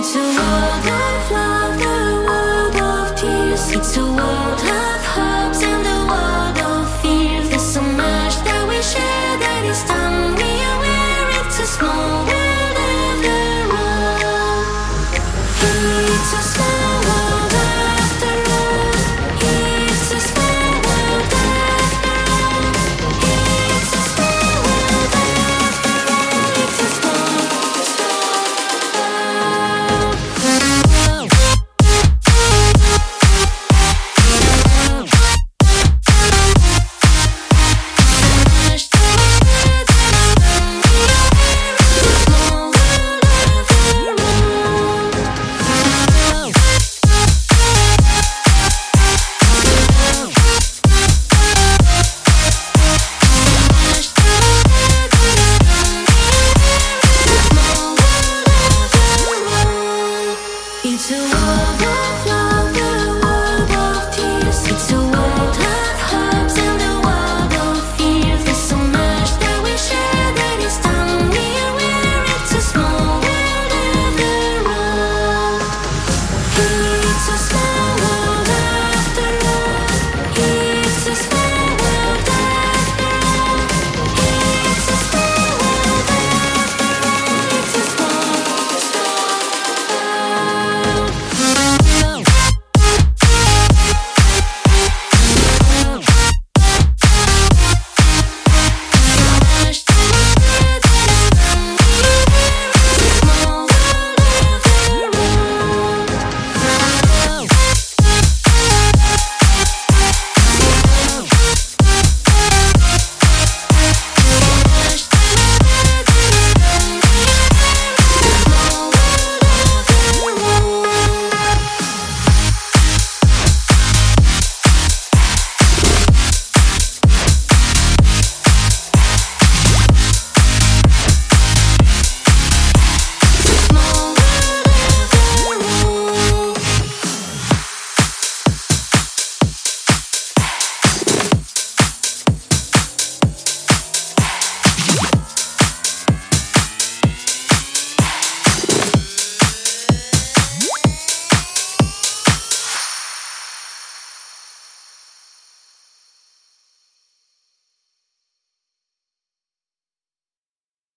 It's a world of love.